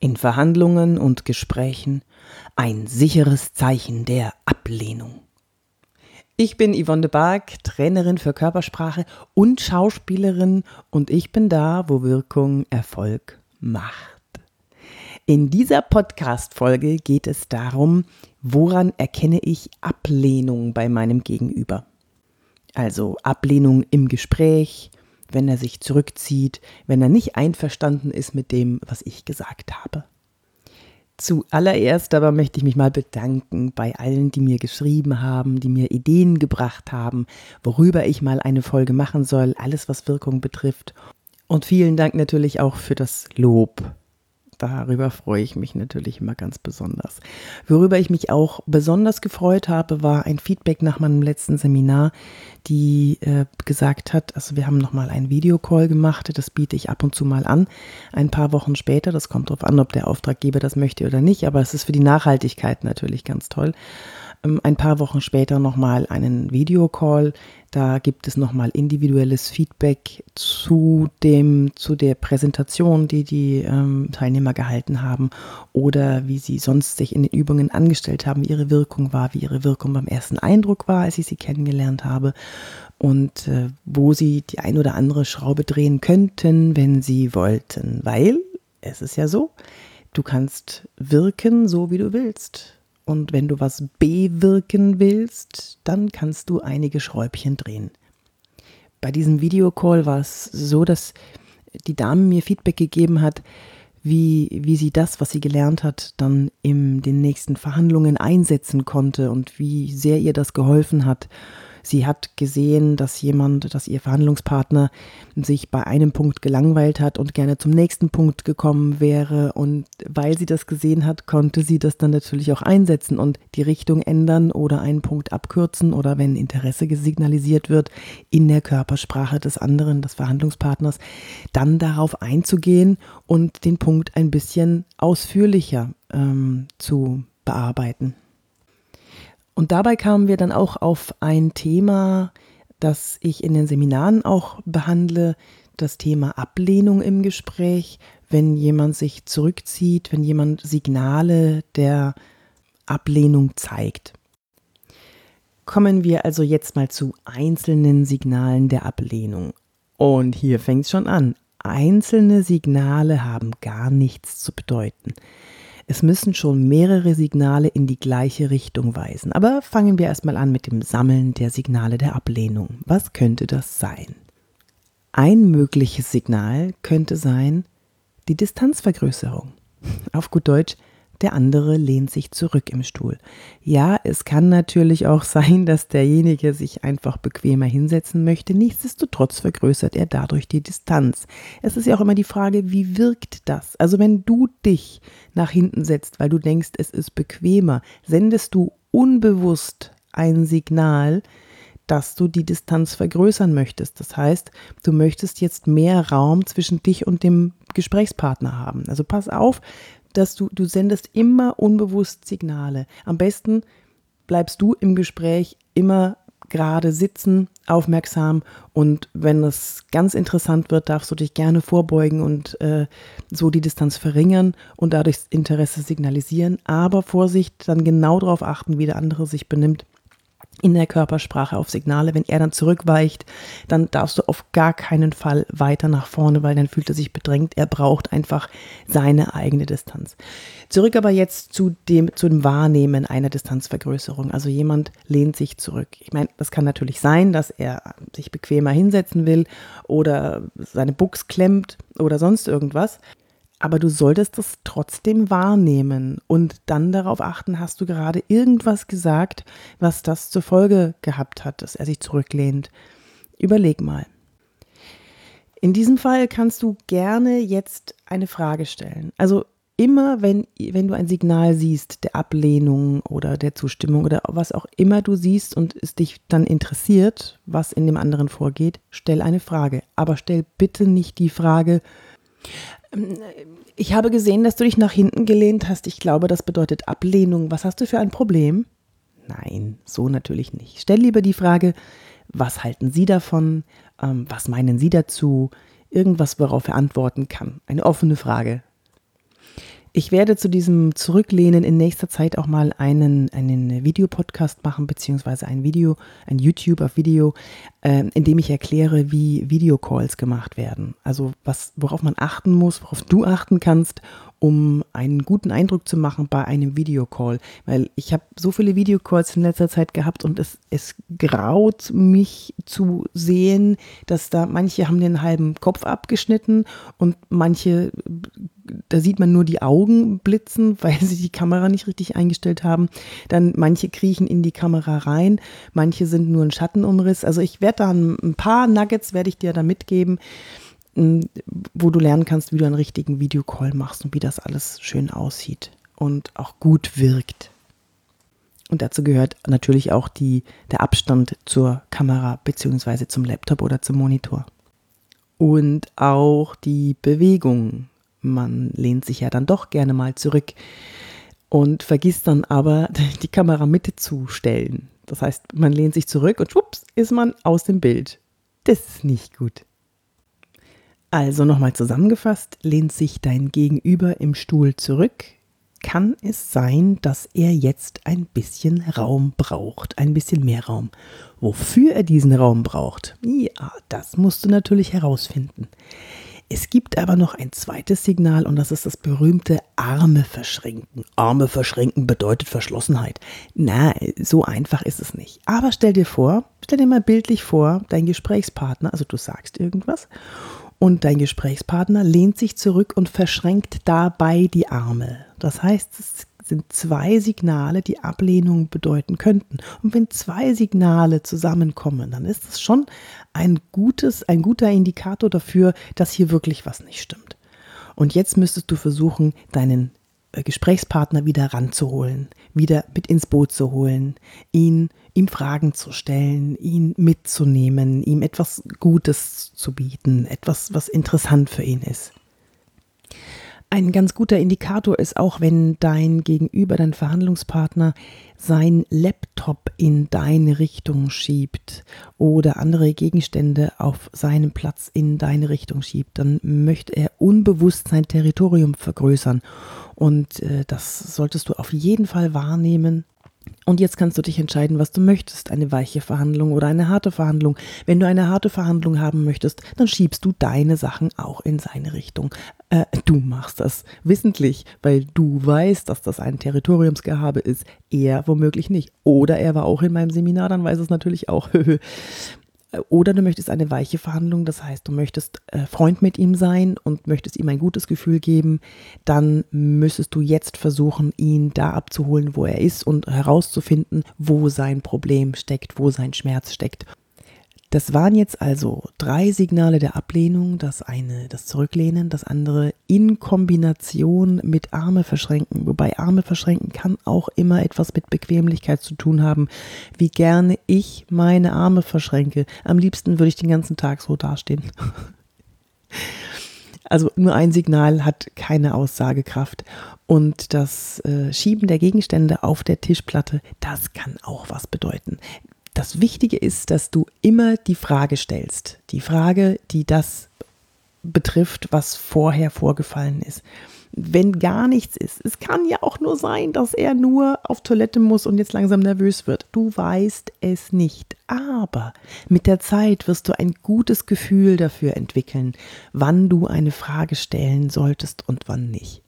in Verhandlungen und Gesprächen ein sicheres Zeichen der Ablehnung. Ich bin Yvonne de Barg, Trainerin für Körpersprache und Schauspielerin und ich bin da, wo Wirkung Erfolg macht. In dieser Podcast-Folge geht es darum, woran erkenne ich Ablehnung bei meinem Gegenüber. Also Ablehnung im Gespräch, wenn er sich zurückzieht, wenn er nicht einverstanden ist mit dem, was ich gesagt habe. Zuallererst aber möchte ich mich mal bedanken bei allen, die mir geschrieben haben, die mir Ideen gebracht haben, worüber ich mal eine Folge machen soll, alles was Wirkung betrifft. Und vielen Dank natürlich auch für das Lob darüber freue ich mich natürlich immer ganz besonders. Worüber ich mich auch besonders gefreut habe, war ein Feedback nach meinem letzten Seminar, die äh, gesagt hat, also wir haben nochmal einen Videocall gemacht, das biete ich ab und zu mal an, ein paar Wochen später, das kommt darauf an, ob der Auftraggeber das möchte oder nicht, aber es ist für die Nachhaltigkeit natürlich ganz toll. Ähm, ein paar Wochen später nochmal einen Videocall. Da gibt es nochmal individuelles Feedback zu dem, zu der Präsentation, die die ähm, Teilnehmer gehalten haben oder wie sie sonst sich in den Übungen angestellt haben, wie ihre Wirkung war, wie ihre Wirkung beim ersten Eindruck war, als ich sie kennengelernt habe und äh, wo sie die ein oder andere Schraube drehen könnten, wenn sie wollten, weil es ist ja so, du kannst wirken so, wie du willst. Und wenn du was bewirken willst, dann kannst du einige Schräubchen drehen. Bei diesem Videocall war es so, dass die Dame mir Feedback gegeben hat, wie, wie sie das, was sie gelernt hat, dann in den nächsten Verhandlungen einsetzen konnte und wie sehr ihr das geholfen hat Sie hat gesehen, dass jemand, dass ihr Verhandlungspartner sich bei einem Punkt gelangweilt hat und gerne zum nächsten Punkt gekommen wäre. Und weil sie das gesehen hat, konnte sie das dann natürlich auch einsetzen und die Richtung ändern oder einen Punkt abkürzen oder wenn Interesse signalisiert wird in der Körpersprache des anderen, des Verhandlungspartners, dann darauf einzugehen und den Punkt ein bisschen ausführlicher ähm, zu bearbeiten. Und dabei kamen wir dann auch auf ein Thema, das ich in den Seminaren auch behandle, das Thema Ablehnung im Gespräch, wenn jemand sich zurückzieht, wenn jemand Signale der Ablehnung zeigt. Kommen wir also jetzt mal zu einzelnen Signalen der Ablehnung. Und hier fängt es schon an. Einzelne Signale haben gar nichts zu bedeuten. Es müssen schon mehrere Signale in die gleiche Richtung weisen. Aber fangen wir erstmal an mit dem Sammeln der Signale der Ablehnung. Was könnte das sein? Ein mögliches Signal könnte sein die Distanzvergrößerung. Auf gut Deutsch, der andere lehnt sich zurück im Stuhl. Ja, es kann natürlich auch sein, dass derjenige sich einfach bequemer hinsetzen möchte. Nichtsdestotrotz vergrößert er dadurch die Distanz. Es ist ja auch immer die Frage, wie wirkt das? Also wenn du dich nach hinten setzt, weil du denkst, es ist bequemer, sendest du unbewusst ein Signal, dass du die Distanz vergrößern möchtest. Das heißt, du möchtest jetzt mehr Raum zwischen dich und dem Gesprächspartner haben. Also pass auf, dass du, du sendest immer unbewusst Signale. Am besten bleibst du im Gespräch immer gerade sitzen, aufmerksam und wenn es ganz interessant wird, darfst du dich gerne vorbeugen und äh, so die Distanz verringern und dadurch Interesse signalisieren. Aber Vorsicht, dann genau darauf achten, wie der andere sich benimmt in der Körpersprache auf Signale. Wenn er dann zurückweicht, dann darfst du auf gar keinen Fall weiter nach vorne, weil dann fühlt er sich bedrängt. Er braucht einfach seine eigene Distanz. Zurück aber jetzt zu dem, zu dem Wahrnehmen einer Distanzvergrößerung. Also jemand lehnt sich zurück. Ich meine, das kann natürlich sein, dass er sich bequemer hinsetzen will oder seine Buchs klemmt oder sonst irgendwas aber du solltest das trotzdem wahrnehmen und dann darauf achten, hast du gerade irgendwas gesagt, was das zur Folge gehabt hat, dass er sich zurücklehnt. Überleg mal. In diesem Fall kannst du gerne jetzt eine Frage stellen. Also immer, wenn, wenn du ein Signal siehst der Ablehnung oder der Zustimmung oder was auch immer du siehst und es dich dann interessiert, was in dem anderen vorgeht, stell eine Frage. Aber stell bitte nicht die Frage, ich habe gesehen, dass du dich nach hinten gelehnt hast. Ich glaube, das bedeutet Ablehnung. Was hast du für ein Problem? Nein, so natürlich nicht. Stell lieber die Frage, was halten Sie davon? Ähm, was meinen Sie dazu? Irgendwas, worauf er antworten kann. Eine offene Frage. Ich werde zu diesem Zurücklehnen in nächster Zeit auch mal einen, einen Videopodcast machen, beziehungsweise ein Video, ein YouTube auf Video, äh, in dem ich erkläre, wie Videocalls gemacht werden. Also was, worauf man achten muss, worauf du achten kannst, um einen guten Eindruck zu machen bei einem Videocall. Weil ich habe so viele Videocalls in letzter Zeit gehabt und es, es graut mich zu sehen, dass da manche haben den halben Kopf abgeschnitten und manche da sieht man nur die Augen blitzen, weil sie die Kamera nicht richtig eingestellt haben. Dann manche kriechen in die Kamera rein, manche sind nur ein Schattenumriss. Also ich werde da ein paar Nuggets werde ich dir da mitgeben, wo du lernen kannst, wie du einen richtigen Videocall machst und wie das alles schön aussieht und auch gut wirkt. Und dazu gehört natürlich auch die, der Abstand zur Kamera bzw. zum Laptop oder zum Monitor. Und auch die Bewegung man lehnt sich ja dann doch gerne mal zurück und vergisst dann aber, die Kamera Mitte zu stellen. Das heißt, man lehnt sich zurück und schwupps ist man aus dem Bild. Das ist nicht gut. Also nochmal zusammengefasst, lehnt sich dein Gegenüber im Stuhl zurück, kann es sein, dass er jetzt ein bisschen Raum braucht, ein bisschen mehr Raum. Wofür er diesen Raum braucht, ja, das musst du natürlich herausfinden. Es gibt aber noch ein zweites Signal und das ist das berühmte Arme verschränken. Arme verschränken bedeutet Verschlossenheit. Na, so einfach ist es nicht. Aber stell dir vor, stell dir mal bildlich vor, dein Gesprächspartner, also du sagst irgendwas und dein Gesprächspartner lehnt sich zurück und verschränkt dabei die Arme. Das heißt, es sind zwei Signale, die Ablehnung bedeuten könnten. Und wenn zwei Signale zusammenkommen, dann ist es schon ein gutes, ein guter Indikator dafür, dass hier wirklich was nicht stimmt. Und jetzt müsstest du versuchen, deinen äh, Gesprächspartner wieder ranzuholen, wieder mit ins Boot zu holen, ihn, ihm Fragen zu stellen, ihn mitzunehmen, ihm etwas Gutes zu bieten, etwas, was interessant für ihn ist. Ein ganz guter Indikator ist auch, wenn dein Gegenüber, dein Verhandlungspartner, sein Laptop in deine Richtung schiebt oder andere Gegenstände auf seinem Platz in deine Richtung schiebt, dann möchte er unbewusst sein Territorium vergrößern. Und äh, das solltest du auf jeden Fall wahrnehmen und jetzt kannst du dich entscheiden, was du möchtest, eine weiche Verhandlung oder eine harte Verhandlung. Wenn du eine harte Verhandlung haben möchtest, dann schiebst du deine Sachen auch in seine Richtung. Äh, du machst das wissentlich, weil du weißt, dass das ein Territoriumsgehabe ist. Er womöglich nicht. Oder er war auch in meinem Seminar, dann weiß es natürlich auch. Oder du möchtest eine weiche Verhandlung, das heißt, du möchtest äh, Freund mit ihm sein und möchtest ihm ein gutes Gefühl geben, dann müsstest du jetzt versuchen, ihn da abzuholen, wo er ist und herauszufinden, wo sein Problem steckt, wo sein Schmerz steckt das waren jetzt also drei Signale der Ablehnung. Das eine das Zurücklehnen, das andere in Kombination mit Arme verschränken. Wobei Arme verschränken kann auch immer etwas mit Bequemlichkeit zu tun haben. Wie gerne ich meine Arme verschränke. Am liebsten würde ich den ganzen Tag so dastehen. Also nur ein Signal hat keine Aussagekraft. Und das äh, Schieben der Gegenstände auf der Tischplatte, das kann auch was bedeuten das Wichtige ist, dass du immer die Frage stellst. Die Frage, die das betrifft, was vorher vorgefallen ist. Wenn gar nichts ist, es kann ja auch nur sein, dass er nur auf Toilette muss und jetzt langsam nervös wird. Du weißt es nicht. Aber mit der Zeit wirst du ein gutes Gefühl dafür entwickeln, wann du eine Frage stellen solltest und wann nicht.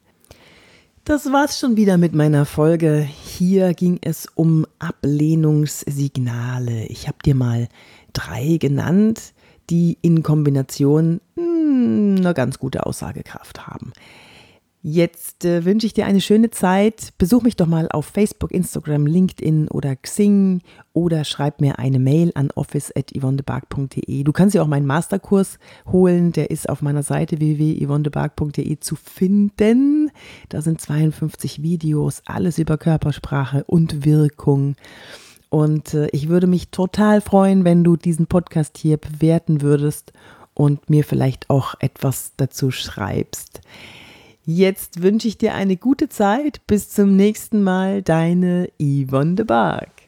Das war's schon wieder mit meiner Folge. Hier ging es um Ablehnungssignale. Ich habe dir mal drei genannt, die in Kombination mh, hm, eine ganz gute Aussagekraft haben. Jetzt äh, wünsche ich dir eine schöne Zeit. Besuch mich doch mal auf Facebook, Instagram, LinkedIn oder Xing oder schreib mir eine Mail an office.yvonnebark.de. Du kannst dir auch meinen Masterkurs holen, der ist auf meiner Seite www.yvonnebark.de zu finden. Da sind 52 Videos, alles über Körpersprache und Wirkung. Und äh, ich würde mich total freuen, wenn du diesen Podcast hier bewerten würdest und mir vielleicht auch etwas dazu schreibst. Jetzt wünsche ich dir eine gute Zeit. Bis zum nächsten Mal, deine Yvonne de Barg.